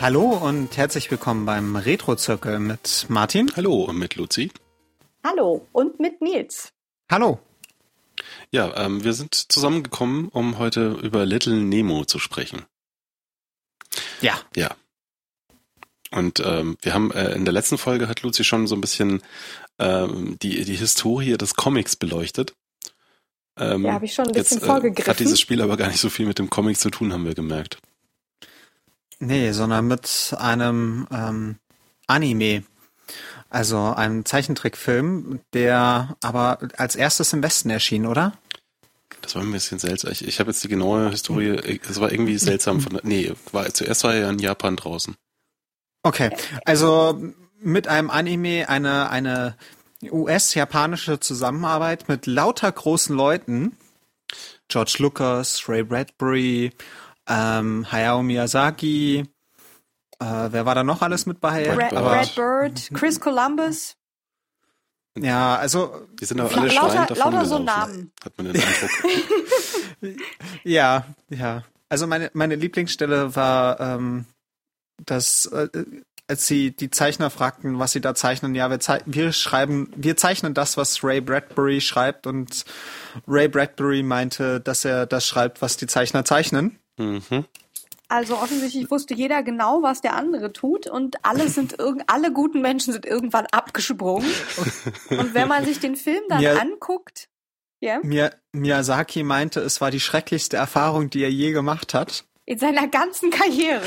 Hallo und herzlich willkommen beim Retro-Zirkel mit Martin. Hallo und mit Luzi. Hallo und mit Nils. Hallo. Ja, ähm, wir sind zusammengekommen, um heute über Little Nemo zu sprechen. Ja. Ja. Und ähm, wir haben äh, in der letzten Folge hat Luzi schon so ein bisschen ähm, die, die Historie des Comics beleuchtet. Ähm, ja, habe ich schon ein bisschen jetzt, vorgegriffen. Äh, hat dieses Spiel aber gar nicht so viel mit dem Comic zu tun, haben wir gemerkt. Nee, sondern mit einem ähm, Anime. Also einem Zeichentrickfilm, der aber als erstes im Westen erschien, oder? Das war ein bisschen seltsam. Ich, ich habe jetzt die genaue Historie, es war irgendwie seltsam von nee, war zuerst war er ja in Japan draußen. Okay. Also mit einem Anime eine eine US-japanische Zusammenarbeit mit lauter großen Leuten. George Lucas, Ray Bradbury, ähm, Hayao Miyazaki. Äh, wer war da noch alles mit bei? Brad, Brad Bird, Chris Columbus. Ja, also die sind aber alle lauter, davon lauter so Namen. Hat man den Eindruck. ja, ja. Also meine meine Lieblingsstelle war, ähm, dass äh, als sie die Zeichner fragten, was sie da zeichnen, ja, wir, wir schreiben, wir zeichnen das, was Ray Bradbury schreibt und Ray Bradbury meinte, dass er das schreibt, was die Zeichner zeichnen. Mhm. Also offensichtlich wusste jeder genau, was der andere tut und alle sind alle guten Menschen sind irgendwann abgesprungen. und wenn man sich den Film dann Mia anguckt, ja. Yeah. Miyazaki meinte, es war die schrecklichste Erfahrung, die er je gemacht hat. In seiner ganzen Karriere.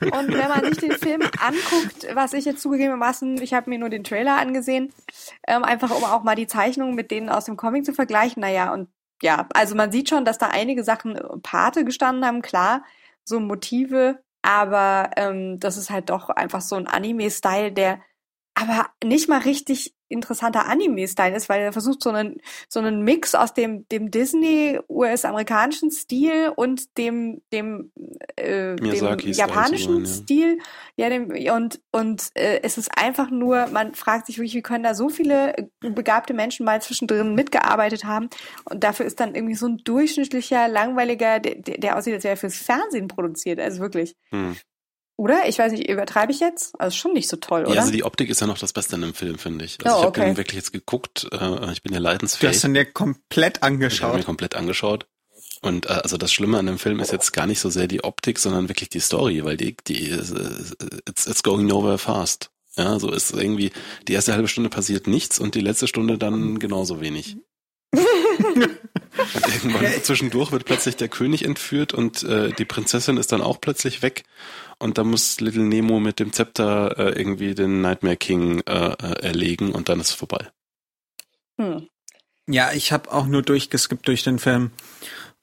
und wenn man sich den Film anguckt, was ich jetzt zugegebenermaßen, ich habe mir nur den Trailer angesehen, ähm, einfach um auch mal die Zeichnungen mit denen aus dem Comic zu vergleichen. Naja, und ja, also man sieht schon, dass da einige Sachen äh, Pate gestanden haben, klar, so Motive, aber ähm, das ist halt doch einfach so ein Anime-Style, der aber nicht mal richtig interessanter Anime-Style ist, weil er versucht so einen so einen Mix aus dem dem Disney US-amerikanischen Stil und dem dem, äh, dem japanischen ja. Stil, ja dem und und äh, es ist einfach nur, man fragt sich wirklich, wie können da so viele begabte Menschen mal zwischendrin mitgearbeitet haben und dafür ist dann irgendwie so ein durchschnittlicher langweiliger, der, der aussieht, als wäre er fürs Fernsehen produziert, also wirklich. Hm. Oder? Ich weiß nicht, übertreibe ich jetzt? Also schon nicht so toll, oder? Ja, also die Optik ist ja noch das Beste in dem Film, finde ich. Also oh, ich habe okay. den wirklich jetzt geguckt, äh, ich bin ja leidensfähig. Du hast ihn ja komplett angeschaut. Ich habe mir komplett angeschaut. Und äh, also das Schlimme an dem Film ist jetzt gar nicht so sehr die Optik, sondern wirklich die Story, weil die, die äh, it's, it's going nowhere fast. Ja, so ist irgendwie, die erste halbe Stunde passiert nichts und die letzte Stunde dann genauso wenig. und irgendwann zwischendurch wird plötzlich der König entführt und äh, die Prinzessin ist dann auch plötzlich weg und da muss Little Nemo mit dem Zepter äh, irgendwie den Nightmare King äh, äh, erlegen und dann ist es vorbei. Hm. Ja, ich habe auch nur durchgeskippt durch den Film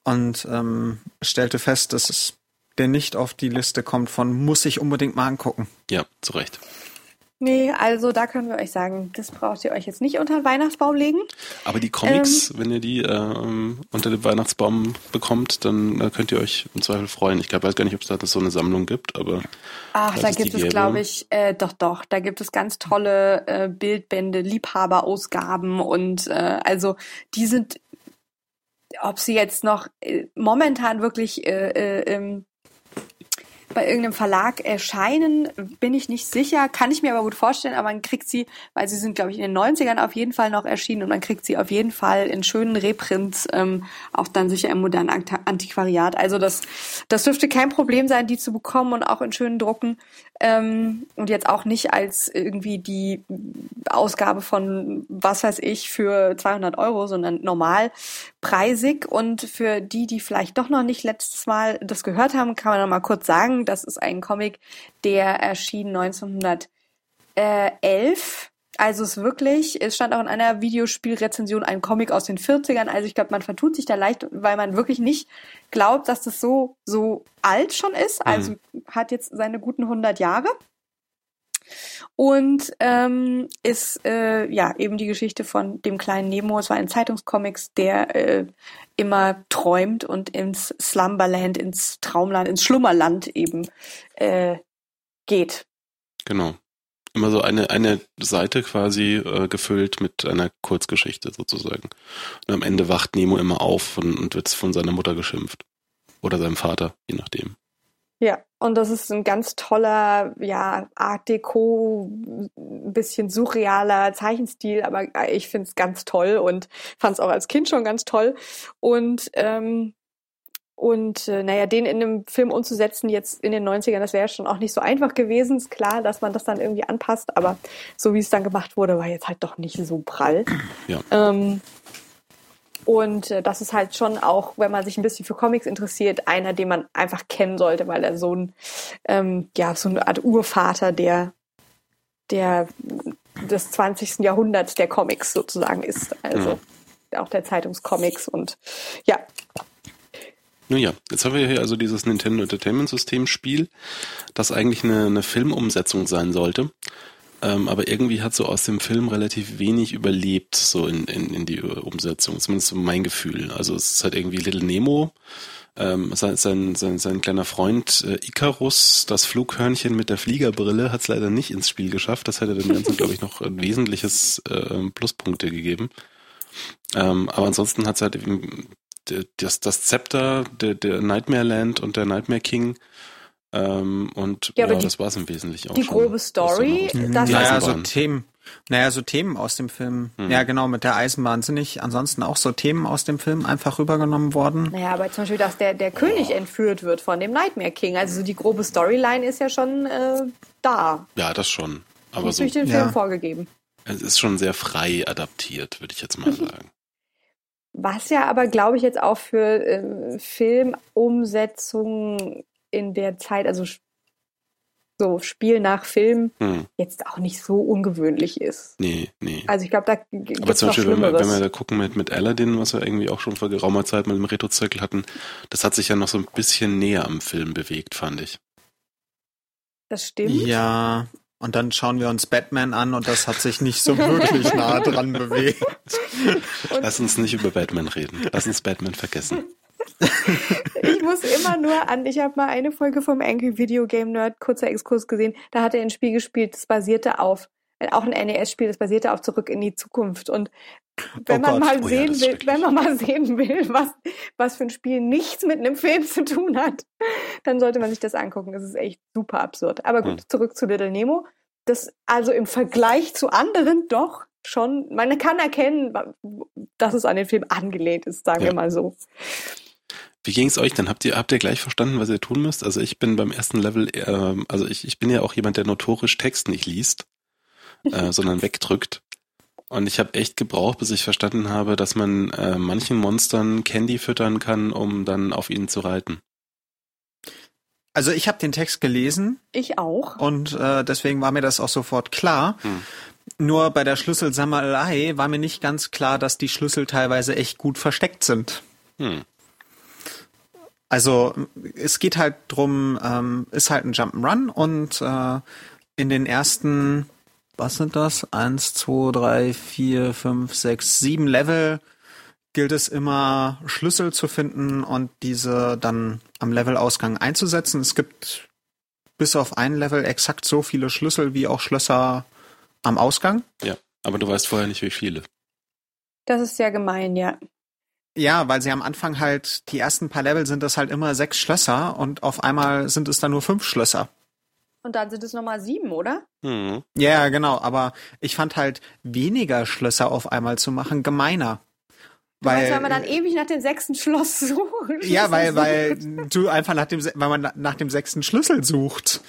und ähm, stellte fest, dass es der nicht auf die Liste kommt von muss ich unbedingt mal angucken. Ja, zu Recht. Nee, also da können wir euch sagen, das braucht ihr euch jetzt nicht unter den Weihnachtsbaum legen. Aber die Comics, ähm, wenn ihr die ähm, unter dem Weihnachtsbaum bekommt, dann äh, könnt ihr euch im Zweifel freuen. Ich glaube, weiß gar nicht, ob es da so eine Sammlung gibt, aber. Ach, da gibt es, glaube ich, äh, doch, doch. Da gibt es ganz tolle äh, Bildbände, Liebhaberausgaben und äh, also die sind, ob sie jetzt noch äh, momentan wirklich äh, äh, bei irgendeinem Verlag erscheinen, bin ich nicht sicher, kann ich mir aber gut vorstellen, aber man kriegt sie, weil sie sind, glaube ich, in den 90ern auf jeden Fall noch erschienen und man kriegt sie auf jeden Fall in schönen Reprints, ähm, auch dann sicher im modernen Antiquariat. Also das, das dürfte kein Problem sein, die zu bekommen und auch in schönen Drucken. Ähm, und jetzt auch nicht als irgendwie die Ausgabe von was weiß ich für 200 Euro, sondern normal preisig. Und für die, die vielleicht doch noch nicht letztes Mal das gehört haben, kann man noch mal kurz sagen, das ist ein Comic, der erschien 1911 also es wirklich, es stand auch in einer Videospielrezension ein Comic aus den 40ern. Also ich glaube, man vertut sich da leicht, weil man wirklich nicht glaubt, dass das so, so alt schon ist. Also mhm. hat jetzt seine guten 100 Jahre. Und ähm, ist äh, ja eben die Geschichte von dem kleinen Nemo. Es war ein Zeitungscomics, der äh, immer träumt und ins Slumberland, ins Traumland, ins Schlummerland eben äh, geht. Genau immer so eine, eine Seite quasi äh, gefüllt mit einer Kurzgeschichte sozusagen. Und am Ende wacht Nemo immer auf und, und wird von seiner Mutter geschimpft. Oder seinem Vater, je nachdem. Ja, Und das ist ein ganz toller, ja, Art Deco, ein bisschen surrealer Zeichenstil, aber ich finde es ganz toll und fand es auch als Kind schon ganz toll. Und ähm, und äh, naja, den in einem Film umzusetzen, jetzt in den 90ern, das wäre schon auch nicht so einfach gewesen. Ist klar, dass man das dann irgendwie anpasst, aber so wie es dann gemacht wurde, war jetzt halt doch nicht so prall. Ja. Ähm, und äh, das ist halt schon auch, wenn man sich ein bisschen für Comics interessiert, einer, den man einfach kennen sollte, weil er so ein, ähm, ja, so eine Art Urvater der, der des 20. Jahrhunderts der Comics sozusagen ist. Also Mhm. auch der Zeitungscomics und ja, Nun ja, jetzt haben wir hier also dieses Nintendo Entertainment System Spiel, das eigentlich eine, eine Filmumsetzung sein sollte. Ähm, aber irgendwie hat so aus dem Film relativ wenig überlebt, so in, in, in die Umsetzung, zumindest so mein Gefühl. Also es ist halt irgendwie Little Nemo, ähm, sein, sein, sein, sein kleiner Freund äh, Icarus, das Flughörnchen mit der Fliegerbrille, hat es leider nicht ins Spiel geschafft. Das hätte dem Ganzen, glaube ich, noch ein wesentliches äh, Pluspunkte gegeben. Ähm, aber ansonsten hat es halt eben d- das, das Zepter, der, der Nightmare Land und der Nightmare King. Ähm, und Ja, ja, das war es im Wesentlichen auch die schon. grobe Story, das Die naja, so Eisenbahn. Themen. Naja, so Themen aus dem Film. Hm. Ja, genau, mit der Eisenbahn sind nicht ansonsten auch so Themen aus dem Film einfach rübergenommen worden. Naja, aber zum Beispiel, dass der, der König entführt wird von dem Nightmare King. Also so die grobe Storyline ist ja schon äh, da. Ja, das schon. Aber Ist so, durch den ja. Film vorgegeben. es ist schon sehr frei adaptiert, würde ich jetzt mal sagen. Was ja aber, glaube ich, jetzt auch für äh, Filmumsetzungen in der Zeit, also so Spiel nach Film, Hm, jetzt auch nicht so ungewöhnlich ist. nee, nee. Also ich glaube, da gibt Aber es zum Beispiel, wenn wir, wenn wir da gucken mit, mit Aladdin, was wir irgendwie auch schon vor geraumer Zeit mit dem Retro-Zirkel hatten, das hat sich ja noch so ein bisschen näher am Film bewegt, fand ich. das stimmt. Ja, und dann schauen wir uns Batman an und das hat sich nicht so wirklich nah dran bewegt. Lass uns nicht über Batman reden. Lass uns Batman vergessen. Ich muss immer nur an, ich habe mal eine Folge vom Angry Video Game Nerd, kurzer Exkurs gesehen, da hat er ein Spiel gespielt, das basierte auf, äh, auch ein NES-Spiel, das basierte auf Zurück in die Zukunft. Und wenn Oh man Gott. mal Oh ja, sehen ist will, wenn man mal sehen will, was, was für ein Spiel nichts mit einem Film zu tun hat, dann sollte man sich das angucken. Das ist echt super absurd. Aber gut, Hm. zurück zu Little Nemo. Das also im Vergleich zu anderen doch schon, man kann erkennen, dass es an den Film angelehnt ist, sagen Ja. wir mal so. Wie ging's euch denn? Habt ihr, habt ihr gleich verstanden, was ihr tun müsst? Also ich bin beim ersten Level, ähm, also ich, ich bin ja auch jemand, der notorisch Text nicht liest, äh, sondern wegdrückt. Und ich habe echt gebraucht, bis ich verstanden habe, dass man äh, manchen Monstern Candy füttern kann, um dann auf ihnen zu reiten. Also ich habe den Text gelesen Ich auch. und äh, deswegen war mir das auch sofort klar. Hm. Nur bei der Schlüsselsammelei war mir nicht ganz klar, dass die Schlüssel teilweise echt gut versteckt sind. Hm. Also es geht halt drum, ähm, ist halt ein Jump'n'Run und äh, in den ersten, was sind das? Eins, zwei, drei, vier, fünf, sechs, sieben Level gilt es immer, Schlüssel zu finden und diese dann am Levelausgang einzusetzen. Es gibt bis auf ein Level exakt so viele Schlüssel wie auch Schlösser am Ausgang. Ja, aber du weißt vorher nicht, wie viele. Das ist ja gemein, ja. Ja, weil sie am Anfang halt, die ersten paar Level sind das halt immer sechs Schlösser und auf einmal sind es dann nur fünf Schlösser. Und dann sind es nochmal sieben, oder? Hm. Ja, genau, aber ich fand halt weniger Schlösser auf einmal zu machen gemeiner. Du Weil, meinst, weil man dann ewig nach dem sechsten Schloss sucht. ja, weil, weil du einfach nach dem, weil man nach dem sechsten Schlüssel sucht.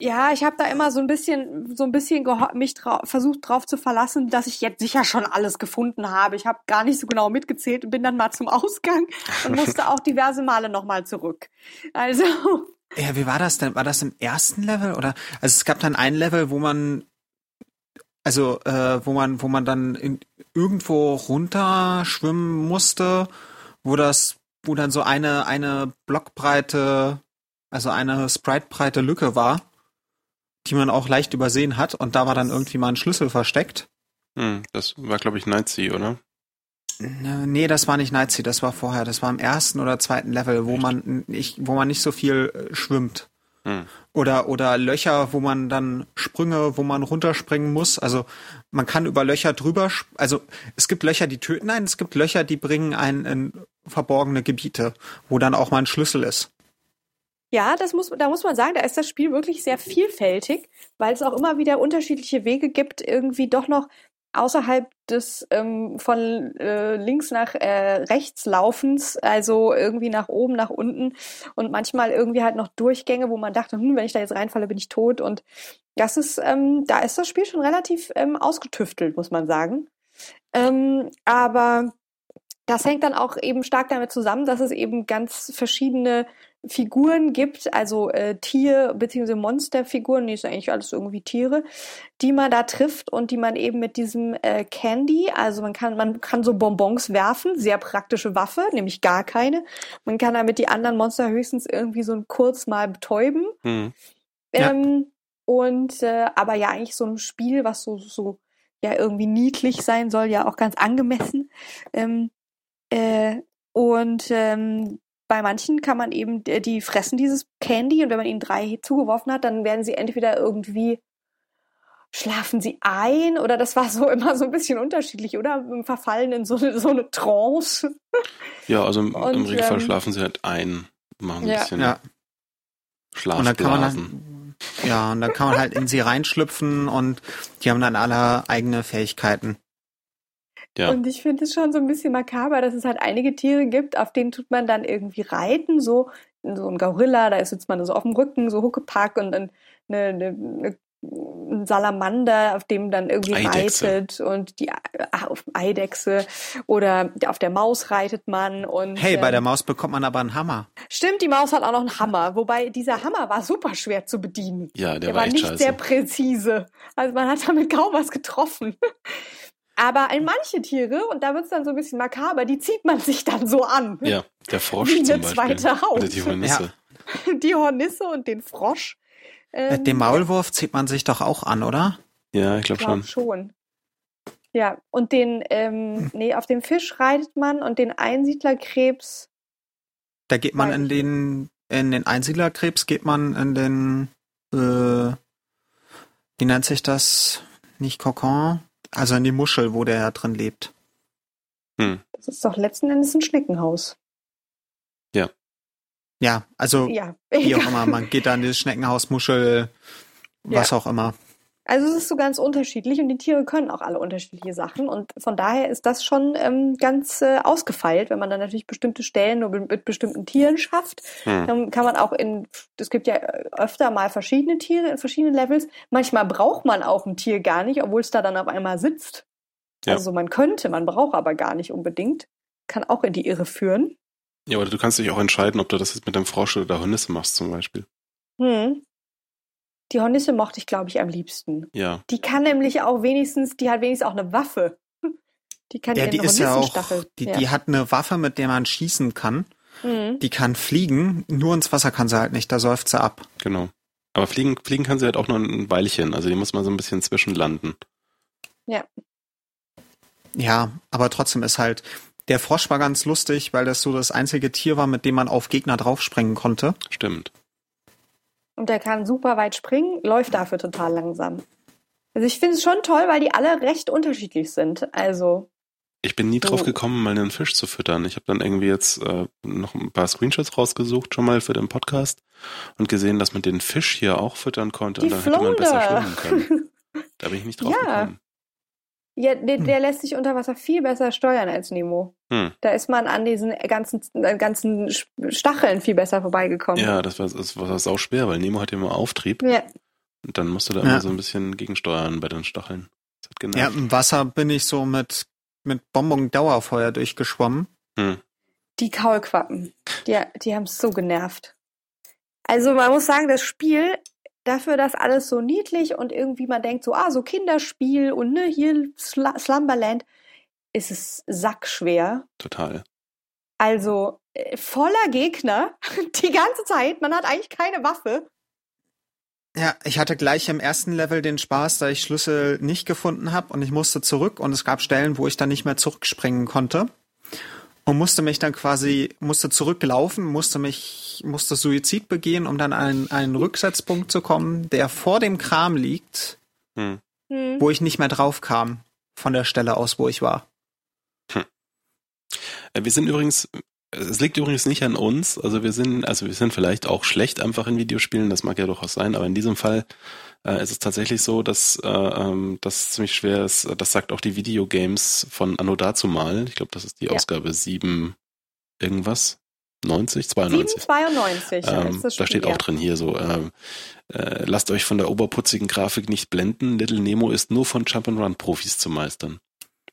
Ja, ich habe da immer so ein bisschen, so ein bisschen mich drau versucht drauf zu verlassen, dass ich jetzt sicher schon alles gefunden habe. Ich habe gar nicht so genau mitgezählt und bin dann mal zum Ausgang und musste auch diverse Male nochmal zurück. Also, Ja, wie war das denn? War das im ersten Level oder? Also es gab dann ein Level, wo man, also äh, wo man, wo man dann in, irgendwo runterschwimmen musste, wo das, wo dann so eine eine Blockbreite, also eine Sprite-breite Lücke war, die man auch leicht übersehen hat und da war dann irgendwie mal ein Schlüssel versteckt. Hm. Das war, glaube ich, Nightsea, oder? Äh, Nee, das war nicht Nightsea, das war vorher, das war im ersten oder zweiten Level, wo man nicht, wo man nicht so viel äh, schwimmt. Hm. Oder, oder Löcher, wo man dann Sprünge, wo man runterspringen muss. Also man kann über Löcher drüber, also es gibt Löcher, die töten einen, es gibt Löcher, die bringen einen in verborgene Gebiete, wo dann auch mal ein Schlüssel ist. Ja, das muss, da muss man sagen, da ist das Spiel wirklich sehr vielfältig, weil es auch immer wieder unterschiedliche Wege gibt, irgendwie doch noch außerhalb des ähm, von äh, links nach äh, rechts laufens, also irgendwie nach oben, nach unten und manchmal irgendwie halt noch Durchgänge, wo man dachte, hm, wenn ich da jetzt reinfalle, bin ich tot. Und das ist, ähm, da ist das Spiel schon relativ ähm, ausgetüftelt, muss man sagen. Ähm, aber das hängt dann auch eben stark damit zusammen, dass es eben ganz verschiedene Figuren gibt, also äh, Tier- bzw. Monsterfiguren, die ist eigentlich alles irgendwie Tiere, die man da trifft und die man eben mit diesem äh, Candy, also man kann, man kann so Bonbons werfen, sehr praktische Waffe, nämlich gar keine. Man kann damit die anderen Monster höchstens irgendwie so kurz mal betäuben. Hm. Ähm, Und äh, aber ja, eigentlich so ein Spiel, was so, so ja irgendwie niedlich sein soll, ja auch ganz angemessen. Ähm, äh, und ähm, bei manchen kann man eben, äh, die fressen dieses Candy und wenn man ihnen drei zugeworfen hat, dann werden sie entweder irgendwie schlafen sie ein oder das war so immer so ein bisschen unterschiedlich, oder? Verfallen in so, eine- so eine Trance. Ja, also im, Und, im Regelfall ähm, schlafen sie halt ein, machen ein Ja. bisschen Ja. Und dann kann man Schlafblasen. dann, ja, und dann kann man halt in sie reinschlüpfen und die haben dann alle eigene Fähigkeiten. Ja. Und ich finde es schon so ein bisschen makaber, dass es halt einige Tiere gibt, auf denen tut man dann irgendwie reiten, so so ein Gorilla, da sitzt man so auf dem Rücken, so Huckepack und dann eine, eine, eine ein Salamander, auf dem dann irgendwie Eidechse. reitet und die ach, auf Eidechse oder auf der Maus reitet man und Hey, bei ähm, der Maus bekommt man aber einen Hammer. Stimmt, die Maus hat auch noch einen Hammer, wobei dieser Hammer war super schwer zu bedienen. ja, der, Der war war nicht scheiße. sehr präzise. Also man hat damit kaum was getroffen. Aber in manche Tiere, und da wird's dann so ein bisschen makaber, die zieht man sich dann so an. ja, der Frosch Wie zum eine Beispiel. zweite Haut. Oder die Hornisse. Die Hornisse und den Frosch. Äh, Ähm, Den Maulwurf zieht man sich doch auch an, oder? Ja, ich glaube glaub schon. schon. Ja, und den, ähm, nee, auf dem Fisch reitet man und den Einsiedlerkrebs. Da geht man in den, in den Einsiedlerkrebs, geht man in den, äh, wie nennt sich das? Nicht Kokon? Also in die Muschel, wo der ja drin lebt. Hm. Das ist doch letzten Endes ein Schneckenhaus. Ja, also Ja, wie auch immer, man geht da in das Schneckenhaus, Muschel, was auch immer. Also es ist so ganz unterschiedlich und die Tiere können auch alle unterschiedliche Sachen und von daher ist das schon ähm, ganz äh, ausgefeilt, wenn man dann natürlich bestimmte Stellen nur mit bestimmten Tieren schafft. Hm. Dann kann man auch in, es gibt ja öfter mal verschiedene Tiere in verschiedenen Levels. Manchmal braucht man auch ein Tier gar nicht, obwohl es da dann auf einmal sitzt. Ja. Also man könnte, man braucht aber gar nicht unbedingt. Kann auch in die Irre führen. Ja, oder du kannst dich auch entscheiden, ob du das jetzt mit dem Frosch oder der Hornisse machst zum Beispiel. Hm. Die Hornisse mochte ich, glaube ich, am liebsten. Ja. Die kann nämlich auch wenigstens, die hat wenigstens auch eine Waffe. Die kann Ja, die ist ja auch, die, ja. die hat eine Waffe, mit der man schießen kann. Mhm. Die kann fliegen, nur ins Wasser kann sie halt nicht, da säuft sie ab. Genau. Aber fliegen, fliegen kann sie halt auch nur ein Weilchen. Also die muss man so ein bisschen zwischenlanden. Ja, aber trotzdem ist halt, der Frosch war ganz lustig, weil das so das einzige Tier war, mit dem man auf Gegner draufspringen konnte. Stimmt. Und der kann super weit springen, läuft dafür total langsam. Also ich finde es schon toll, weil die alle recht unterschiedlich sind. Also, Ich bin nie drauf gekommen, mal einen Fisch zu füttern. Ich habe dann irgendwie jetzt äh, noch ein paar Screenshots rausgesucht, schon mal für den Podcast und gesehen, dass man den Fisch hier auch füttern konnte die und dann hätte man besser Flounder. schwimmen können. Da bin ich nicht drauf Ja. gekommen. Ja, der, der lässt sich unter Wasser viel besser steuern als Nemo. Hm. Da ist man an diesen ganzen, äh, ganzen Stacheln viel besser vorbeigekommen. Ja, das war, das war sau schwer, weil Nemo hatte immer Auftrieb Ja. und dann musste da Ja. immer so ein bisschen gegensteuern bei den Stacheln. Das hat Ja, im Wasser bin ich so mit, mit Bonbon-Dauerfeuer durchgeschwommen. Hm. Die Kaulquappen. Die, die haben es so genervt. Also man muss sagen, das Spiel, dafür, dass alles so niedlich und irgendwie man denkt so, ah, so Kinderspiel und ne, hier Sl Slumberland, ist es sackschwer. Total. Also äh, voller Gegner die ganze Zeit. Man hat eigentlich keine Waffe. Ja, ich hatte gleich im ersten Level den Spaß, da ich Schlüssel nicht gefunden habe und ich musste zurück und es gab Stellen, wo ich dann nicht mehr zurückspringen konnte und musste mich dann quasi, musste zurücklaufen, musste mich, musste Suizid begehen, um dann an einen Rücksetzpunkt zu kommen, der vor dem Kram liegt, Hm. Hm. wo ich nicht mehr drauf kam von der Stelle aus, wo ich war. Äh, Wir sind übrigens es liegt übrigens nicht an uns. Also wir sind, also wir sind vielleicht auch schlecht einfach in Videospielen, das mag ja durchaus sein, aber in diesem Fall äh, ist es tatsächlich so, dass äh, ähm, das ziemlich schwer ist. Das sagt auch die Videogames von Anno dazumal. Ich glaube, das ist die ja. Ausgabe 7 irgendwas. 90, 92. 792, ähm, da steht auch drin hier so, ähm, äh, lasst euch von der oberputzigen Grafik nicht blenden. Little Nemo ist nur von Jump'n'Run-Profis zu meistern.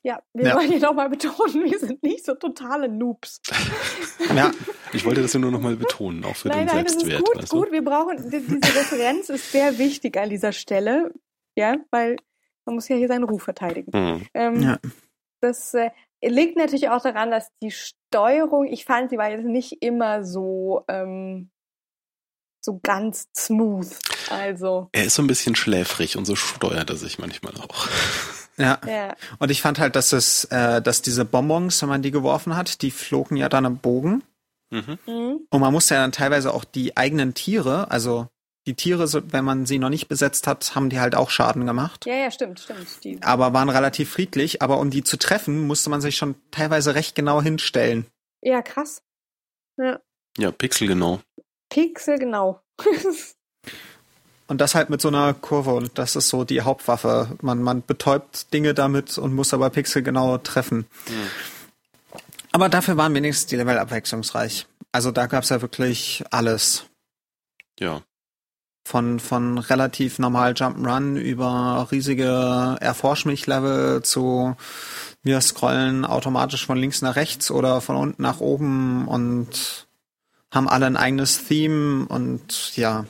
Ja, wir ja. wollen hier nochmal betonen, wir sind nicht so totale Noobs. Ja, ich wollte das ja nur nochmal betonen, auch für nein, den nein, Selbstwert. Nein, das ist gut, gut, wir brauchen, diese Referenz ist sehr wichtig an dieser Stelle, ja, weil man muss ja hier seinen Ruf verteidigen. Mhm. Ähm, ja. Das äh, liegt natürlich auch daran, dass die Steuerung, ich fand, sie war jetzt nicht immer so, ähm, so ganz smooth. Also. Er ist so ein bisschen schläfrig und so steuert er sich manchmal auch. Ja. ja. Und ich fand halt, dass es, äh, dass diese Bonbons, wenn man die geworfen hat, die flogen ja dann im Bogen. Mhm. mhm. Und man musste ja dann teilweise auch die eigenen Tiere, also die Tiere, wenn man sie noch nicht besetzt hat, haben die halt auch Schaden gemacht. Ja, ja, stimmt, stimmt. Die aber waren relativ friedlich. Aber um die zu treffen, musste man sich schon teilweise recht genau hinstellen. Ja, krass. Ja, ja pixelgenau. Pixelgenau. Und das halt mit so einer Kurve und das ist so die Hauptwaffe. Man, man betäubt Dinge damit und muss aber Pixel genau treffen. Mhm. Aber dafür waren wenigstens die Level abwechslungsreich. Also da gab's ja wirklich alles. Ja. Von, von relativ normal Jump'n'Run über riesige Erforsch mich Level zu wir scrollen automatisch von links nach rechts oder von unten nach oben und haben alle ein eigenes Theme und ja,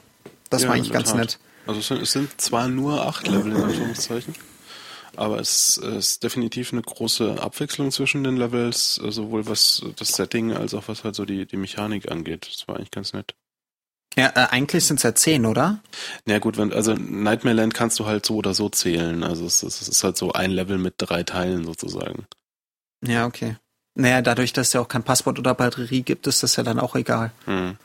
das ja, war eigentlich ganz Tat. nett. Also es sind, zwar nur acht Level in Anführungszeichen, aber es ist definitiv eine große Abwechslung zwischen den Levels, äh, sowohl was das Setting als auch was halt so die, die Mechanik angeht. Das war eigentlich ganz nett. Ja, äh, eigentlich sind es ja zehn, oder? Na ja, gut, wenn, also Nightmare Land kannst du halt so oder so zählen. Also es, es ist halt so ein Level mit drei Teilen sozusagen. Ja, okay. Naja, dadurch, dass es ja auch kein Passwort oder Batterie gibt, ist das ja dann auch egal. Hm.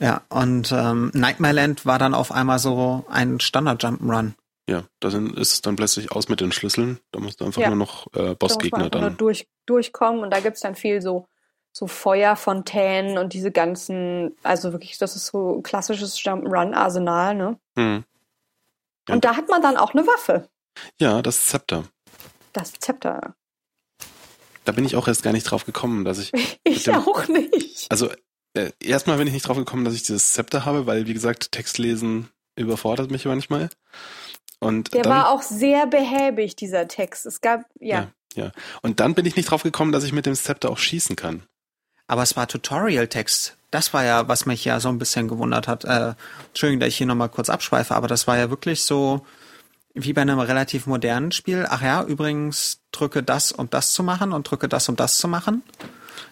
Ja, und ähm, Nightmare Land war dann auf einmal so ein Standard-Jump'n'Run. Ja, da sind, ist es dann plötzlich aus mit den Schlüsseln. Da musst du einfach ja. nur noch äh, Bossgegner da dann. Durch, durchkommen und da gibt's dann viel so, so Feuerfontänen und diese ganzen, also wirklich, das ist so klassisches Jump'n'Run-Arsenal, ne? Mhm. Ja. Und da hat man dann auch eine Waffe. Ja, das Zepter. Das Zepter. Da bin ich auch erst gar nicht drauf gekommen, dass ich. ich dem, auch nicht. Also äh, erstmal bin ich nicht drauf gekommen, dass ich dieses Zepter habe, weil, wie gesagt, Textlesen überfordert mich manchmal. Und Der dann, war auch sehr behäbig, dieser Text. Es gab, ja. ja. Ja, und dann bin ich nicht drauf gekommen, dass ich mit dem Zepter auch schießen kann. Aber es war Tutorial-Text. Das war ja, was mich ja so ein bisschen gewundert hat. Äh, Entschuldigung, dass ich hier nochmal kurz abschweife, aber das war ja wirklich so wie bei einem relativ modernen Spiel. Ach ja, übrigens drücke das, um das zu machen und drücke das, um das zu machen.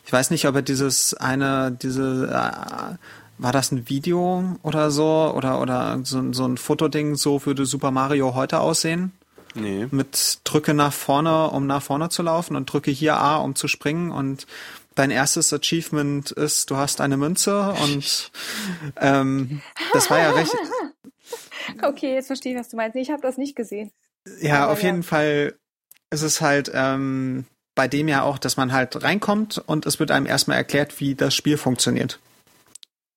Ich weiß nicht, ob er dieses eine, diese, äh, war das ein Video oder so? Oder, oder so, so ein Fotoding, so würde Super Mario heute aussehen? Nee. Mit drücke nach vorne, um nach vorne zu laufen und drücke hier A, um zu springen und dein erstes Achievement ist, du hast eine Münze und ähm, das war ja recht. Okay, jetzt verstehe ich, was du meinst. Ich habe das nicht gesehen. Ja, Aber auf ja. jeden Fall ist es halt ähm, bei dem ja auch, dass man halt reinkommt und es wird einem erstmal erklärt, wie das Spiel funktioniert.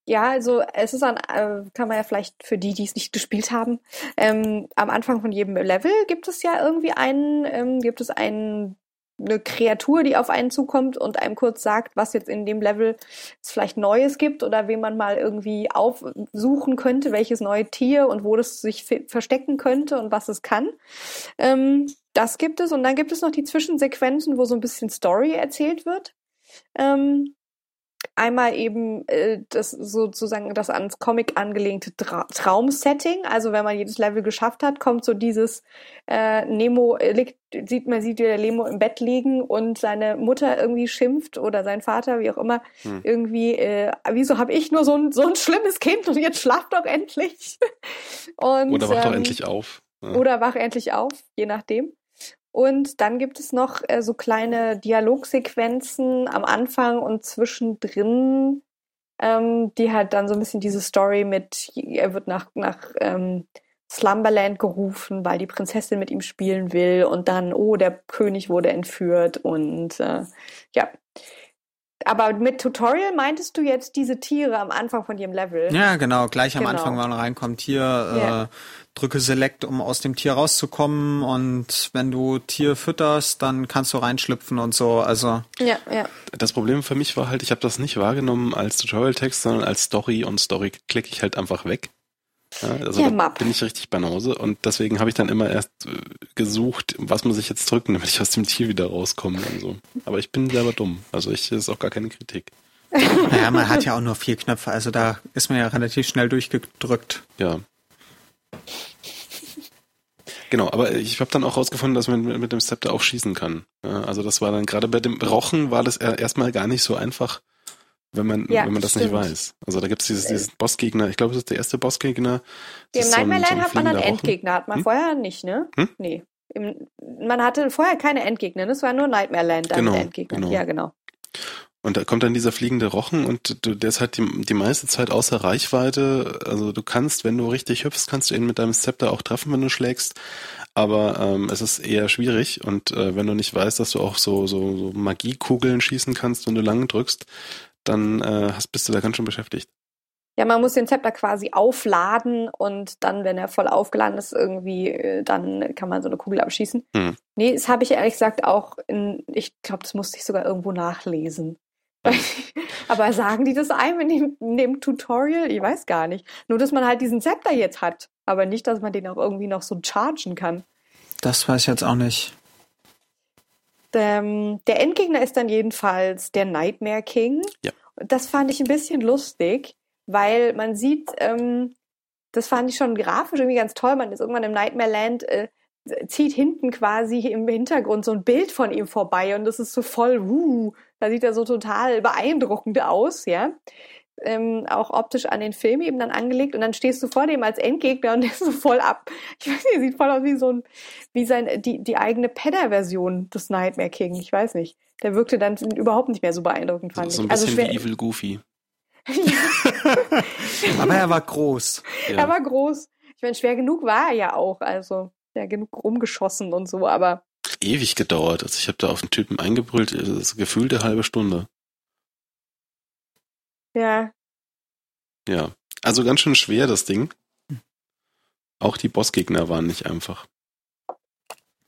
Ja, also es ist an, äh, kann man ja vielleicht für die, die es nicht gespielt haben, ähm, am Anfang von jedem Level gibt es ja irgendwie einen, ähm, gibt es einen eine Kreatur, die auf einen zukommt und einem kurz sagt, was jetzt in dem Level es vielleicht Neues gibt oder wen man mal irgendwie aufsuchen könnte, welches neue Tier und wo das sich verstecken könnte und was es kann. Ähm, das gibt es und dann gibt es noch die Zwischensequenzen, wo so ein bisschen Story erzählt wird. Ähm, einmal eben äh, das sozusagen das ans Comic angelehnte Tra Traumsetting. Also wenn man jedes Level geschafft hat, kommt so dieses äh, Nemo äh, liegt, sieht man sieht der Nemo im Bett liegen und seine Mutter irgendwie schimpft oder sein Vater, wie auch immer, hm. irgendwie, äh, wieso habe ich nur so ein so ein schlimmes Kind und jetzt schlaf doch endlich. und, oder wach ähm, doch endlich auf. Ja. Oder wach endlich auf, je nachdem. Und dann gibt es noch äh, so kleine Dialogsequenzen am Anfang und zwischendrin, ähm, die halt dann so ein bisschen diese Story mit, er wird nach, nach ähm, Slumberland gerufen, weil die Prinzessin mit ihm spielen will und dann, oh, der König wurde entführt und äh, ja. Aber mit Tutorial meintest du jetzt diese Tiere am Anfang von jedem Level? Ja, genau. Gleich am Genau. Anfang, wenn man reinkommt, hier Ja. äh, drücke Select, um aus dem Tier rauszukommen. Und wenn du Tier fütterst, dann kannst du reinschlüpfen und so. Also Ja, ja. Das Problem für mich war halt, ich habe das nicht wahrgenommen als Tutorial-Text, sondern als Story und Story klicke ich halt einfach weg. Ja, also Ja, da Map. bin ich richtig Banause und deswegen habe ich dann immer erst äh, gesucht, was muss ich jetzt drücken, damit ich aus dem Tier wieder rauskomme und so. Aber ich bin selber dumm. Also ich das ist auch gar keine Kritik. Naja, man hat ja auch nur vier Knöpfe, also da ist man ja relativ schnell durchgedrückt. Ja. Genau, aber ich habe dann auch rausgefunden, dass man mit, mit dem Scepter auch schießen kann. Ja, also das war dann gerade bei dem Rochen war das er- erstmal gar nicht so einfach, wenn man Ja, wenn man das stimmt. nicht weiß. Also da gibt's dieses, dieses Bossgegner. Ich glaube, das ist der erste Bossgegner. Das Im Nightmare Land hat man Rochen. Endgegner, hat man Hm? vorher nicht, ne? Hm? Nee. Im, man hatte vorher keine Endgegner, ne? es war nur Nightmare Land dann Genau, mit Endgegnern. genau. Ja, genau. Und da kommt dann dieser fliegende Rochen und du, der ist halt die, die meiste Zeit außer Reichweite. Also du kannst, wenn du richtig hüpfst, kannst du ihn mit deinem Scepter auch treffen, wenn du schlägst. Aber ähm, es ist eher schwierig und äh, wenn du nicht weißt, dass du auch so, so, so Magiekugeln schießen kannst, wenn du lang drückst, dann äh, hast, bist du da ganz schön beschäftigt. Ja, man muss den Zepter quasi aufladen und dann, wenn er voll aufgeladen ist, irgendwie, äh, dann kann man so eine Kugel abschießen. Hm. Nee, das habe ich ehrlich gesagt auch in, ich glaube, das musste ich sogar irgendwo nachlesen. Aber sagen die das einem in dem, in dem Tutorial? Ich weiß gar nicht. Nur, dass man halt diesen Zepter jetzt hat, aber nicht, dass man den auch irgendwie noch so chargen kann. Das weiß ich jetzt auch nicht. Ähm, der Endgegner ist dann jedenfalls der Nightmare King. Ja. Das fand ich ein bisschen lustig, weil man sieht, ähm, das fand ich schon grafisch irgendwie ganz toll. Man ist irgendwann im Nightmare Land, äh, zieht hinten quasi im Hintergrund so ein Bild von ihm vorbei und das ist so voll, wuh, da sieht er so total beeindruckend aus, ja. Ähm, auch optisch an den Film eben dann angelegt und dann stehst du vor dem als Endgegner und der ist so voll ab. Ich weiß nicht, sieht voll aus wie so ein, wie sein, die, die eigene Pedder-Version des Nightmare King. Ich weiß nicht. Der wirkte dann überhaupt nicht mehr so beeindruckend, So, fand so ein ich. Also bisschen schwer, wie Evil Goofy. Aber er war groß. Ja. er war groß. Ich meine, schwer genug war er ja auch. Also, ja, genug rumgeschossen und so, aber Ewig gedauert. Also ich habe da auf den Typen eingebrüllt, das ist gefühlt eine halbe Stunde. Ja, Ja. Also ganz schön schwer, das Ding. Auch die Bossgegner waren nicht einfach.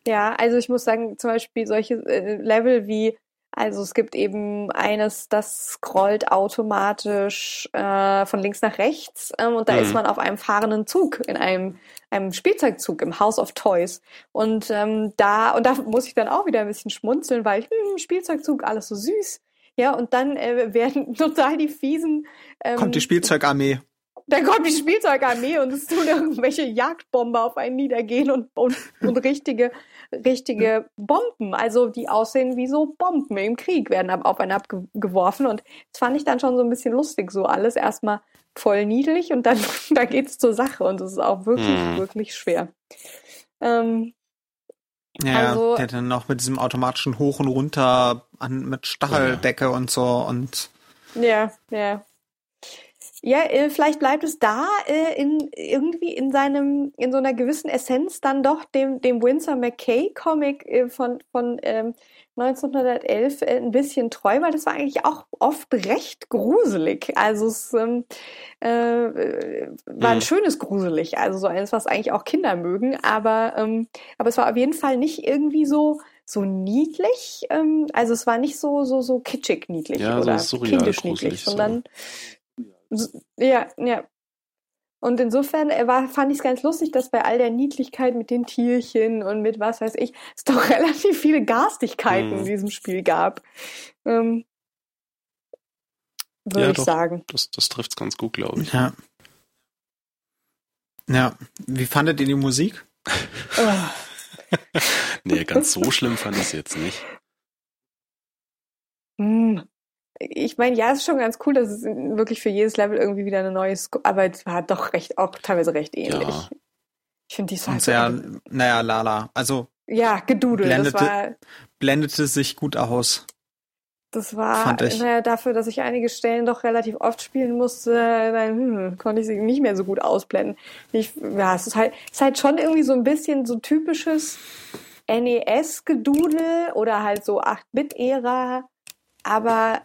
Ja, also ich muss sagen, zum Beispiel solche äh, Level wie, also es gibt eben eines, das scrollt automatisch äh, von links nach rechts ähm, und da Mhm. ist man auf einem fahrenden Zug, in einem, einem Spielzeugzug im House of Toys. Und ähm, da, und da muss ich dann auch wieder ein bisschen schmunzeln, weil hm, Spielzeugzug, alles so süß. Ja, und dann äh, werden total die fiesen ähm, Kommt die Spielzeugarmee. dann kommt die Spielzeugarmee und es tun irgendwelche Jagdbomber auf einen niedergehen und, und, und richtige, richtige Bomben, also die aussehen wie so Bomben im Krieg, werden auf einen abgeworfen. Und das fand ich dann schon so ein bisschen lustig, so alles erstmal voll niedlich und dann, dann geht's zur Sache und es ist auch wirklich, Hm. wirklich schwer. Ähm, Ja, Also- der dann noch mit diesem automatischen Hoch und Runter an, mit Stacheldecke und so und Ja, ja. Ja, äh, vielleicht bleibt es da äh, in irgendwie in seinem in so einer gewissen Essenz dann doch dem dem Winsor McKay Comic äh, von von ähm, 1911 äh, ein bisschen treu, weil das war eigentlich auch oft recht gruselig. Also es ähm, äh, war ein Mhm. schönes gruselig, also so eines, was eigentlich auch Kinder mögen, aber ähm, aber es war auf jeden Fall nicht irgendwie so so niedlich, ähm, also es war nicht so so so kitschig niedlich Ja, so oder surreal kindisch niedlich, so. sondern ja, ja. Und insofern äh, war, fand ich es ganz lustig, dass bei all der Niedlichkeit mit den Tierchen und mit was weiß ich, es doch relativ viele Garstigkeiten Mhm. in diesem Spiel gab. Ähm, würde Ja, ich doch. sagen. Das, das trifft's ganz gut, glaube ich. ja. Ja, wie fandet ihr die Musik? Nee, ganz so schlimm fand ich es jetzt nicht. Hm. Ich meine, ja, es ist schon ganz cool, dass es wirklich für jedes Level irgendwie wieder eine neue, Sco aber es war doch recht, auch teilweise recht ähnlich. Ja. Ich finde die Songs sehr, naja, Lala. Also ja, gedudelt. Das blendete- war, blendete sich gut aus. Das war, naja, dafür, dass ich einige Stellen doch relativ oft spielen musste, dann hm, konnte ich sie nicht mehr so gut ausblenden. Ich, ja, es ist halt, es ist halt schon irgendwie so ein bisschen so typisches NES-Gedudel oder halt so 8-Bit-Ära, aber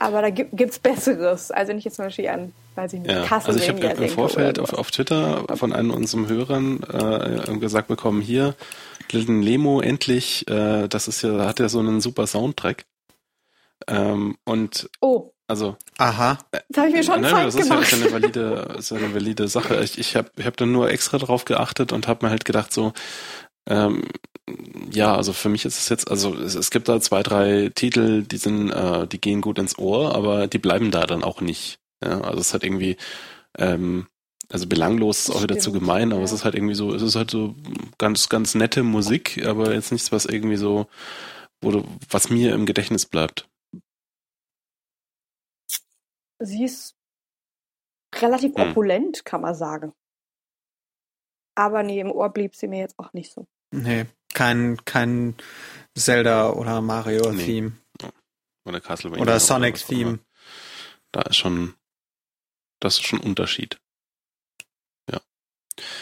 Aber da gibt es Besseres. Also nicht jetzt zum Beispiel an, weiß ich nicht, ja. Also ich habe im Vorfeld auf, auf Twitter von einem unserem Hörern äh, gesagt bekommen, hier, Little Lemo, endlich, äh, das ist ja, hat ja so einen super Soundtrack. Ähm, und oh. Also. Aha. Das habe ich mir schon nein, nein, das ist ja, ist ja eine valide, ist ja eine valide Sache. Ich, ich habe ich hab dann nur extra drauf geachtet und habe mir halt gedacht so, ähm, ja, also für mich ist es jetzt, also es, es gibt da zwei, drei Titel, die sind, äh, die gehen gut ins Ohr, aber die bleiben da dann auch nicht. Ja, also es hat irgendwie, ähm, also belanglos ist auch wieder zu gemein, aber ja. es ist halt irgendwie so, es ist halt so ganz, ganz nette Musik, aber jetzt nichts, was irgendwie so, wo du, was mir im Gedächtnis bleibt. Sie ist relativ hm. opulent, kann man sagen. Aber nee, im Ohr blieb sie mir jetzt auch nicht so. Nee, kein, kein Zelda oder Mario-Theme. Nee. Oder Castlevania. Oder Sonic-Theme. Da ist schon, das ist schon ein Unterschied. Ja.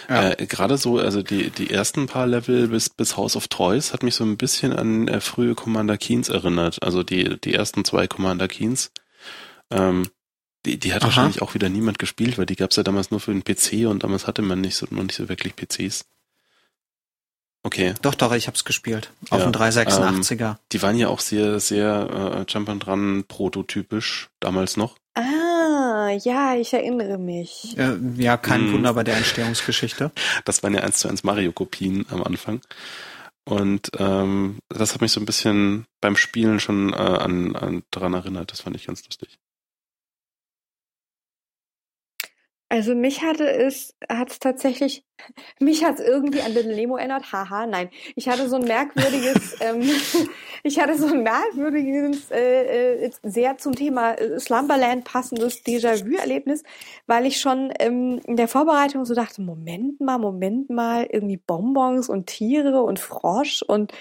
ja. Äh, Gerade so, also die, die ersten paar Level bis, bis House of Toys hat mich so ein bisschen an äh, frühe Commander Keens erinnert. Also die, die ersten zwei Commander Keens. Ähm, die, die hat Aha. wahrscheinlich auch wieder niemand gespielt, weil die gab es ja damals nur für den PC und damals hatte man nicht so, noch nicht so wirklich PCs. Okay. Doch, doch, ich hab's gespielt. Auf ja, dem 386er. Ähm, die waren ja auch sehr, sehr äh, Jump and Run prototypisch damals noch. Ah, ja, ich erinnere mich. Ja, ja kein hm. Wunder bei der Entstehungsgeschichte. Das waren ja eins zu eins Mario-Kopien am Anfang. Und ähm, das hat mich so ein bisschen beim Spielen schon äh, an, an daran erinnert. Das fand ich ganz lustig. Also mich hatte es, hat es tatsächlich, mich hat es irgendwie an Little Nemo erinnert. Haha, nein. Ich hatte so ein merkwürdiges, ähm, ich hatte so ein merkwürdiges, äh, äh, sehr zum Thema äh, Slumberland passendes Déjà-vu-Erlebnis, weil ich schon ähm, in der Vorbereitung so dachte, Moment mal, Moment mal, irgendwie Bonbons und Tiere und Frosch und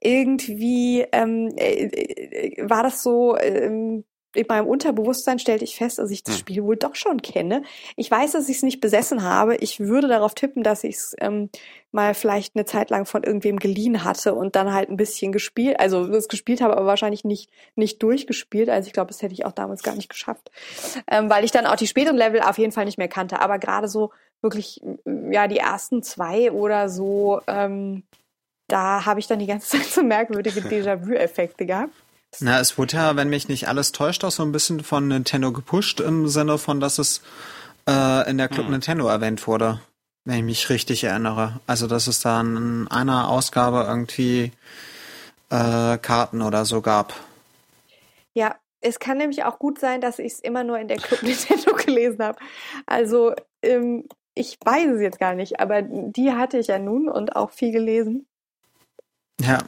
irgendwie ähm, äh, äh war das so, ähm, in meinem Unterbewusstsein stellte ich fest, dass ich das hm. Spiel wohl doch schon kenne. Ich weiß, dass ich es nicht besessen habe. Ich würde darauf tippen, dass ich es ähm, mal vielleicht eine Zeit lang von irgendwem geliehen hatte und dann halt ein bisschen gespielt, also das gespielt habe, aber wahrscheinlich nicht nicht durchgespielt. Also ich glaube, das hätte ich auch damals gar nicht geschafft, ähm, weil ich dann auch die späteren Level auf jeden Fall nicht mehr kannte. Aber gerade so wirklich, ja, die ersten zwei oder so, ähm, da habe ich dann die ganze Zeit so merkwürdige Déjà-vu-Effekte gehabt. Na, es wurde ja, wenn mich nicht alles täuscht, auch so ein bisschen von Nintendo gepusht im Sinne von, dass es äh, in der Club hm. Nintendo erwähnt wurde, wenn ich mich richtig erinnere. Also, dass es da in einer Ausgabe irgendwie äh, Karten oder so gab. Ja, es kann nämlich auch gut sein, dass ich es immer nur in der Club Nintendo gelesen habe. Also, ähm, ich weiß es jetzt gar nicht, aber die hatte ich ja nun und auch viel gelesen. Ja.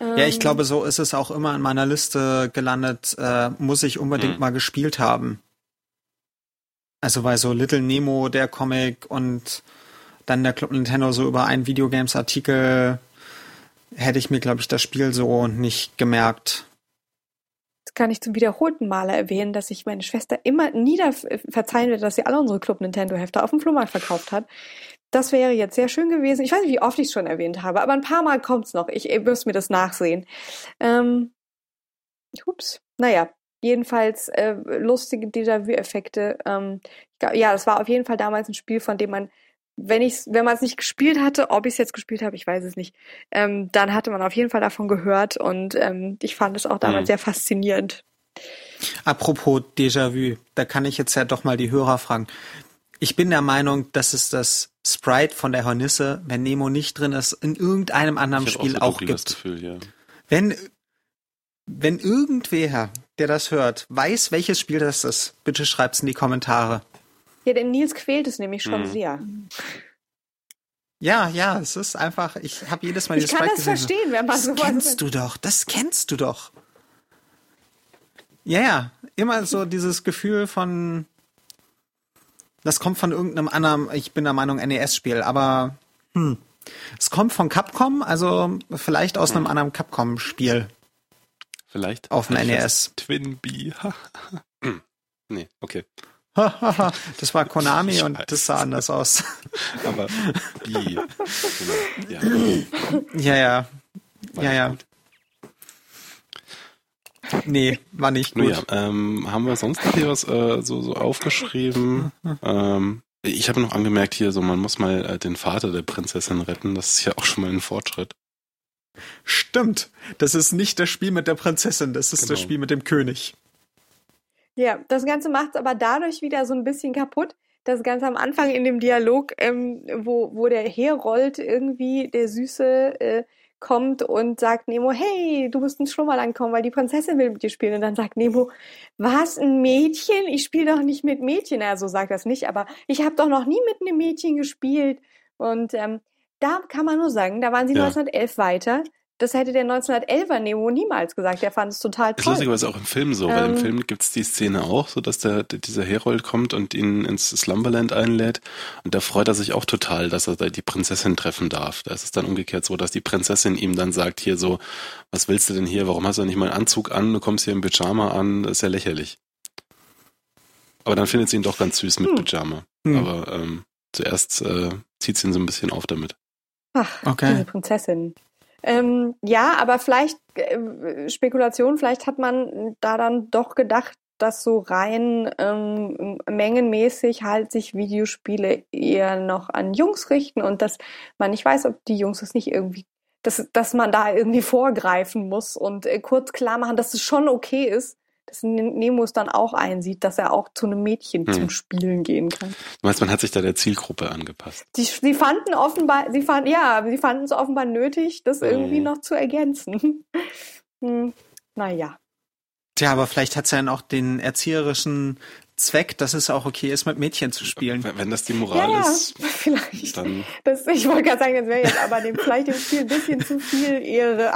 Ja, ich glaube, so ist es auch immer in meiner Liste gelandet, äh, muss ich unbedingt hm. mal gespielt haben. Also weil so Little Nemo, der Comic und dann der Club Nintendo so über einen Videogames-Artikel hätte ich mir, glaube ich, das Spiel so nicht gemerkt. Das kann ich zum wiederholten Male erwähnen, dass ich meine Schwester immer nie verzeihen werde, dass sie alle unsere Club Nintendo-Hefte auf dem Flohmarkt verkauft hat. Das wäre jetzt sehr schön gewesen. Ich weiß nicht, wie oft ich es schon erwähnt habe, aber ein paar Mal kommt's noch. Ich, ich muss mir das nachsehen. Ähm, ups. Naja, jedenfalls äh, lustige Déjà-vu-Effekte. Ähm, ja, das war auf jeden Fall damals ein Spiel, von dem man, wenn ich wenn man es nicht gespielt hatte, ob ich es jetzt gespielt habe, ich weiß es nicht, ähm, dann hatte man auf jeden Fall davon gehört und ähm, ich fand es auch damals mhm. sehr faszinierend. Apropos Déjà-vu, da kann ich jetzt ja doch mal die Hörer fragen. Ich bin der Meinung, dass es das Sprite von der Hornisse, wenn Nemo nicht drin ist, in irgendeinem anderen Spiel auch, so auch gibt. Gefühl, ja. Wenn, wenn irgendwer, der das hört, weiß, welches Spiel das ist, bitte schreibt's in die Kommentare. Ja, denn Nils quält es nämlich schon hm. sehr. Ja, ja, es ist einfach, ich habe jedes Mal dieses Ich kann Sprite das gesehen, verstehen, wenn man so Das kennst du doch, das kennst du doch. Ja, ja, immer so dieses Gefühl von, das kommt von irgendeinem anderen, ich bin der Meinung, NES-Spiel, aber hm. Es kommt von Capcom, also vielleicht aus hm. einem anderen Capcom-Spiel. Vielleicht. Auf dem NES. Twin Bee. nee, okay. das war Konami und das sah anders aus. Aber Bee. ja. ja, ja. Ja, ja. Nee, war nicht gut. ja, ähm, haben wir sonst noch hier was äh, so, so aufgeschrieben? ähm, ich habe noch angemerkt hier, so man muss mal äh, den Vater der Prinzessin retten. Das ist ja auch schon mal ein Fortschritt. Stimmt. Das ist nicht das Spiel mit der Prinzessin, das ist das Genau. Spiel mit dem König. Ja, das Ganze macht es aber dadurch wieder so ein bisschen kaputt. Das Ganze am Anfang in dem Dialog, ähm, wo, wo der Herold irgendwie, der Süße, äh, kommt und sagt Nemo, hey, du musst ins Schlummerland kommen, weil die Prinzessin will mit dir spielen. Und dann sagt Nemo, was, ein Mädchen? Ich spiele doch nicht mit Mädchen. Er so sagt das nicht, aber ich habe doch noch nie mit einem Mädchen gespielt. Und ähm, da kann man nur sagen, da waren sie Ja. 1911 weiter. Das hätte der 1911er Nemo niemals gesagt. Der fand es total Ist toll. lustigerweise auch im Film so, weil im Ähm. Film gibt's die Szene auch, so dass der dieser Herold kommt und ihn ins Slumberland einlädt und da freut er sich auch total, dass er da die Prinzessin treffen darf. Da ist es dann umgekehrt so, dass die Prinzessin ihm dann sagt hier so, was willst du denn hier, warum hast du nicht mal einen Anzug an, du kommst hier im Pyjama an, das ist ja lächerlich. Aber dann findet sie ihn doch ganz süß mit Hm. Pyjama. Hm. Aber ähm, zuerst äh, zieht sie ihn so ein bisschen auf damit. Ach, Okay. diese Prinzessin. Ähm, ja, aber vielleicht äh, Spekulation, vielleicht hat man da dann doch gedacht, dass so rein ähm, mengenmäßig halt sich Videospiele eher noch an Jungs richten und dass man nicht weiß, ob die Jungs es nicht irgendwie, dass, dass man da irgendwie vorgreifen muss und äh, kurz klar machen, dass es schon okay ist, dass Nemo es dann auch einsieht, dass er auch zu einem Mädchen Hm. zum Spielen gehen kann. Du meinst, man hat sich da der Zielgruppe angepasst. Sie, sie fanden offenbar, sie fanden, ja, sie fanden es offenbar nötig, das irgendwie Mhm. noch zu ergänzen. hm, naja. Tja, aber vielleicht hat's ja dann auch den erzieherischen Zweck, dass es auch okay ist, mit Mädchen zu spielen. Wenn das die Ja, Moral ja, ist, vielleicht. dann Das, ich wollte gerade sagen, das wäre jetzt aber dem, vielleicht dem Spiel ein bisschen zu viel Ehre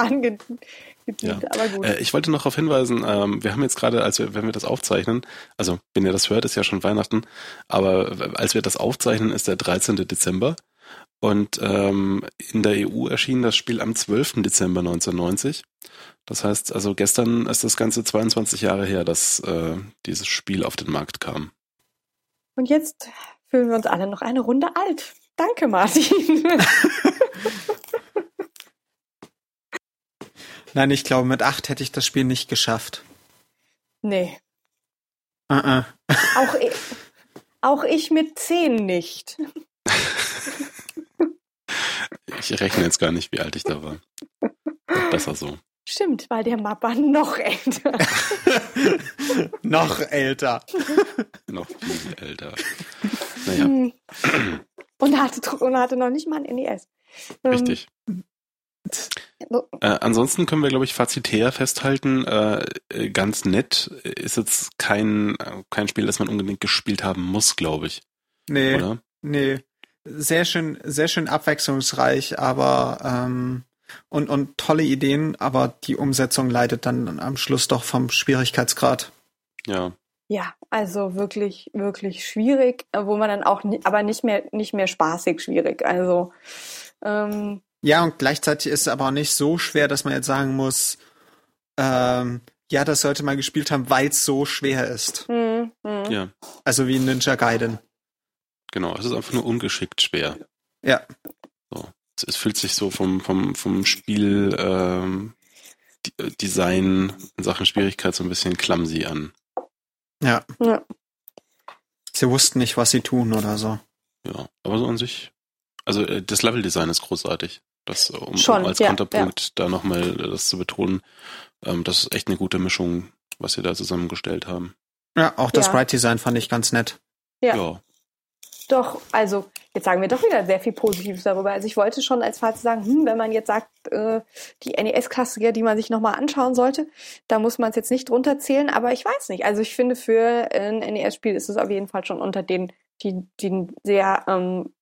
angedient. Ja. Aber gut. Äh, ich wollte noch darauf hinweisen, ähm, wir haben jetzt gerade, als wir, wenn wir das aufzeichnen, also wenn ihr das hört, ist ja schon Weihnachten, aber als wir das aufzeichnen, ist der 13. Dezember und ähm, in der EU erschien das Spiel am 12. Dezember 1990. Das heißt, also gestern ist das Ganze 22 Jahre her, dass äh, dieses Spiel auf den Markt kam. Und jetzt fühlen wir uns alle noch eine Runde alt. Danke, Martin. Nein, ich glaube, mit acht hätte ich das Spiel nicht geschafft. nee. Uh -uh. Auch ich, auch ich mit zehn nicht. Ich rechne jetzt gar nicht, wie alt ich da war. Besser so. Stimmt, weil der Mappa noch älter. Noch älter. Noch viel älter. Naja, Hm. Und hatte, und hatte noch nicht mal ein NES. Ähm, richtig. Äh, ansonsten können wir, glaube ich, fazitär festhalten, äh, ganz nett ist jetzt kein, kein Spiel, das man unbedingt gespielt haben muss, glaube ich. Nee, Oder? nee. Sehr schön, sehr schön abwechslungsreich, aber ähm, und, und tolle Ideen, aber die Umsetzung leidet dann am Schluss doch vom Schwierigkeitsgrad. Ja. Ja, also wirklich, wirklich schwierig, wo man dann auch, aber nicht mehr, nicht mehr spaßig schwierig. Also, ähm, Ja, und gleichzeitig ist es aber auch nicht so schwer, dass man jetzt sagen muss, ähm, ja, das sollte man gespielt haben, weil es so schwer ist. hm, hm. Ja, Also wie Ninja Gaiden. genau. Es ist einfach nur ungeschickt schwer. Ja. Es, es fühlt sich so vom, vom, vom Spiel ähm, äh, Design in Sachen Schwierigkeit so ein bisschen clumsy an. Ja. Ja. Sie wussten nicht, was sie tun oder so. Ja, aber so an sich. Also äh, das Leveldesign ist großartig. Das, äh, um, Schon, um als ja, Konterpunkt da nochmal äh, das zu betonen, ähm, das ist echt eine gute Mischung, was sie da zusammengestellt haben. Ja, auch das Ja. Sprite Design fand ich ganz nett. Ja. ja. Doch, also jetzt sagen wir doch wieder sehr viel Positives darüber. Also ich wollte schon als Fazit sagen, hm, wenn man jetzt sagt, äh, die NES-Klassiker, die man sich nochmal anschauen sollte, da muss man es jetzt nicht drunter zählen, aber ich weiß nicht. Also ich finde, für ein NES-Spiel ist es auf jeden Fall schon unter denen, die, die sehr ähm,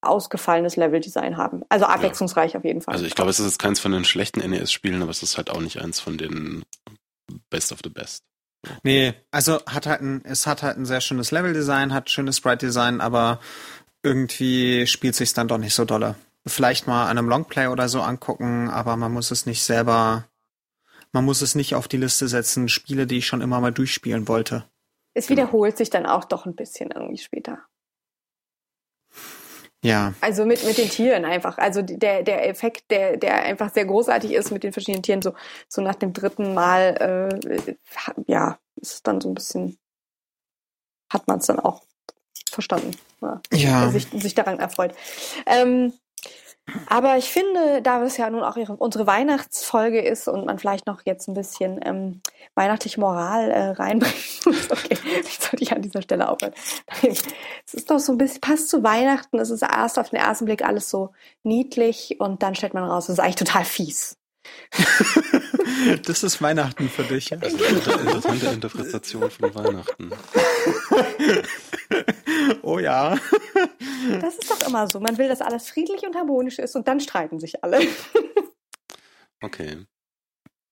ausgefallenes Leveldesign haben. Also abwechslungsreich auf jeden Fall. Also ich glaube, es ist jetzt keins von den schlechten NES-Spielen, aber es ist halt auch nicht eins von den Best of the Best. Nee, also hat halt ein, es hat halt ein sehr schönes Leveldesign, hat schönes Sprite-Design, aber irgendwie spielt sich's dann doch nicht so dolle. Vielleicht mal an einem Longplay oder so angucken, aber man muss es nicht selber, man muss es nicht auf die Liste setzen, Spiele, die ich schon immer mal durchspielen wollte. es wiederholt sich dann auch doch ein bisschen irgendwie später. Ja. Also mit, mit den Tieren einfach. Also der, der Effekt, der, der einfach sehr großartig ist mit den verschiedenen Tieren, so, so nach dem dritten Mal, äh, ja, ist es dann so ein bisschen, hat man es dann auch verstanden. Ja. Ja. Sich, sich daran erfreut. Ähm, aber ich finde, da es ja nun auch ihre, unsere Weihnachtsfolge ist und man vielleicht noch jetzt ein bisschen ähm, weihnachtliche Moral äh, reinbringen muss, okay, ich sollte ich an dieser Stelle aufhören. Es ist doch so ein bisschen, passt zu Weihnachten, es ist erst auf den ersten Blick alles so niedlich und dann stellt man raus, es ist eigentlich total fies. das ist Weihnachten für dich. Das ist eine interessante Interpretation von Weihnachten. oh ja. Das ist doch immer so. Man will, dass alles friedlich und harmonisch ist und dann streiten sich alle. Okay.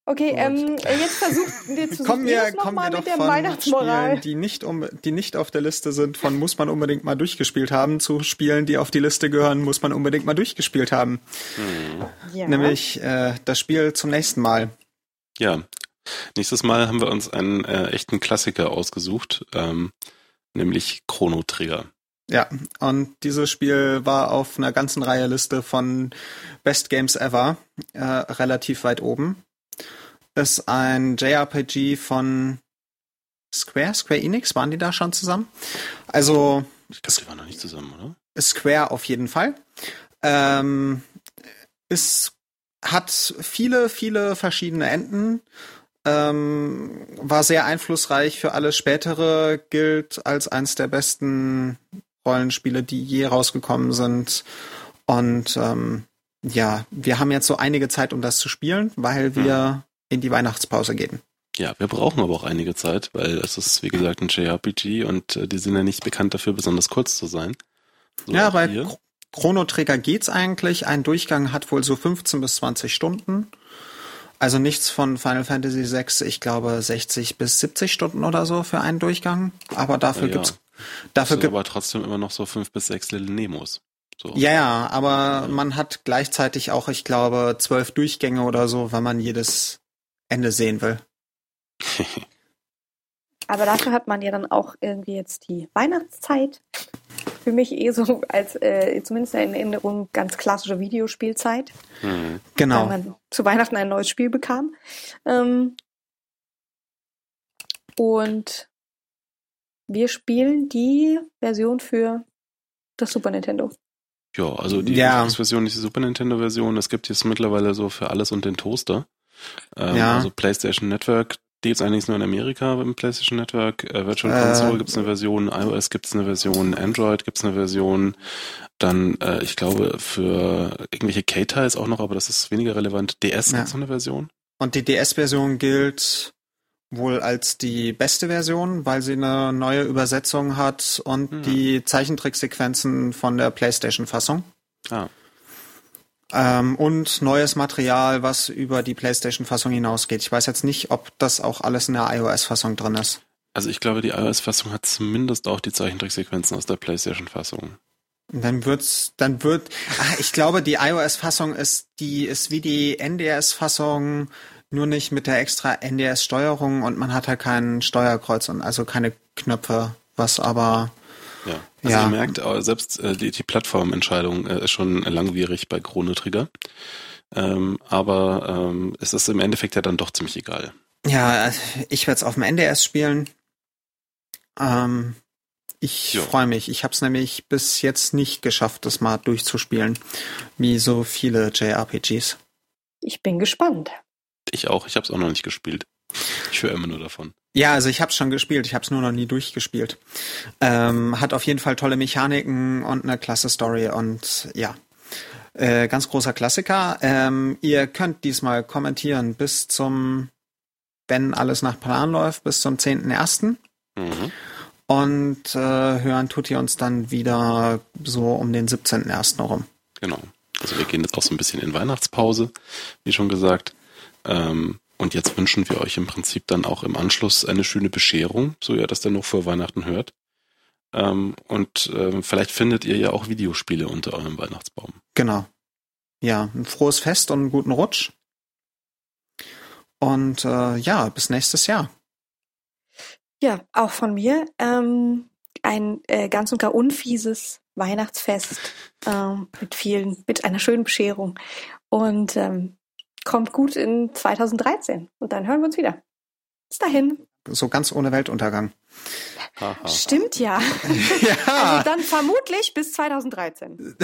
Okay, ähm, jetzt versucht jetzt kommen wir, noch kommen mal wir mit doch der von Weihnachtsmoral. Spielen, die nicht, um, die nicht auf der Liste sind, von muss man unbedingt mal durchgespielt haben, zu Spielen, die auf die Liste gehören, muss man unbedingt mal durchgespielt haben. Ja. Nämlich äh, das Spiel zum nächsten Mal. Ja. Nächstes Mal haben wir uns einen äh, echten Klassiker ausgesucht, ähm, nämlich Chrono Trigger. Ja, und dieses Spiel war auf einer ganzen Reihe Liste von Best Games Ever äh, relativ weit oben. Ist ein JRPG von Square, Square Enix, waren die da schon zusammen? Also Ich glaube, die waren noch nicht zusammen, oder? Square auf jeden Fall. Ähm, es hat viele, viele verschiedene Enden. Ähm, war sehr einflussreich für alles spätere, gilt als eines der besten Rollenspiele, die je rausgekommen sind. Und ähm, ja, wir haben jetzt so einige Zeit, um das zu spielen, weil wir in die Weihnachtspause gehen. Ja, wir brauchen aber auch einige Zeit, weil es ist, wie gesagt, ein JRPG und äh, die sind ja nicht bekannt dafür, besonders kurz zu sein. So ja, bei hier. Chro- Chrono Trigger geht's eigentlich. Ein Durchgang hat wohl so 15 bis 20 Stunden. Also nichts von Final Fantasy VI, ich glaube 60 bis 70 Stunden oder so für einen Durchgang. Aber dafür Ja, ja. gibt's dafür gibt aber trotzdem immer noch so fünf bis sechs Little Nemos. So. ja, ja, aber man hat gleichzeitig auch, ich glaube, zwölf Durchgänge oder so, wenn man jedes Ende sehen will. Aber dafür hat man ja dann auch irgendwie jetzt die Weihnachtszeit. Für mich eh so als äh, zumindest in Erinnerung ganz klassische Videospielzeit, Hm. Genau. weil man zu Weihnachten ein neues Spiel bekam. Ähm, und wir spielen die Version für das Super Nintendo. Ja, also die Ja. Xbox-Version, nicht die Super Nintendo-Version. Es gibt jetzt mittlerweile so für alles und den Toaster. Ähm, Ja. Also PlayStation Network, die gibt's eigentlich nur in Amerika im PlayStation Network. Äh, Virtual Äh. Console gibt's eine Version, iOS gibt's eine Version, Android gibt's eine Version. Dann, äh, ich glaube, für irgendwelche K-Tiles auch noch, aber das ist weniger relevant. DS Ja. gibt's noch eine Version. Und die DS-Version gilt wohl als die beste Version, weil sie eine neue Übersetzung hat und Hm. die Zeichentricksequenzen von der PlayStation-Fassung. Ah, Ähm, und neues Material, was über die PlayStation-Fassung hinausgeht. Ich weiß jetzt nicht, ob das auch alles in der iOS-Fassung drin ist. also ich glaube, die iOS-Fassung hat zumindest auch die Zeichentricksequenzen aus der PlayStation-Fassung. Dann wird's, dann wird, ah, ich glaube, die iOS-Fassung ist, die ist wie die NDS-Fassung, nur nicht mit der extra NDS-Steuerung und man hat halt kein Steuerkreuz und also keine Knöpfe, was aber, Ja, also Ja. ihr merkt, äh, selbst äh, die, die Plattformentscheidung äh, ist schon langwierig bei Chrono Trigger. Ähm, aber ähm, es ist im Endeffekt ja dann doch ziemlich egal. ja, ich werde es auf dem NDS spielen. Ähm, ich freue mich. Ich habe es nämlich bis jetzt nicht geschafft, das mal durchzuspielen, wie so viele JRPGs. Ich bin gespannt. Ich auch, ich habe es auch noch nicht gespielt. Ich höre immer nur davon. Ja, also ich habe schon gespielt, ich habe es nur noch nie durchgespielt. Ähm, hat auf jeden Fall tolle Mechaniken und eine klasse Story und ja, äh, ganz großer Klassiker. Ähm, ihr könnt diesmal kommentieren bis zum, wenn alles nach Plan läuft, bis zum 10.01. Mhm. Und äh, hören tut ihr uns dann wieder so um den 17.01. herum. Genau. Also wir gehen jetzt auch so ein bisschen in Weihnachtspause, wie schon gesagt. Ähm, und jetzt wünschen wir euch im Prinzip dann auch im Anschluss eine schöne Bescherung, so ihr das dann noch vor Weihnachten hört. Ähm, und ähm, vielleicht findet ihr ja auch Videospiele unter eurem Weihnachtsbaum. Genau. Ja, ein frohes Fest und einen guten Rutsch. Und äh, ja, bis nächstes Jahr. Ja, auch von mir. Ähm, ein äh, ganz und gar unfieses Weihnachtsfest ähm, mit vielen, mit einer schönen Bescherung. Und ähm, kommt gut in 2013. Und dann hören wir uns wieder. Bis dahin. So ganz ohne Weltuntergang. Stimmt ja. ja. Also dann vermutlich bis 2013.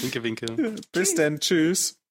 winke, winke. Bis denn. Tschüss.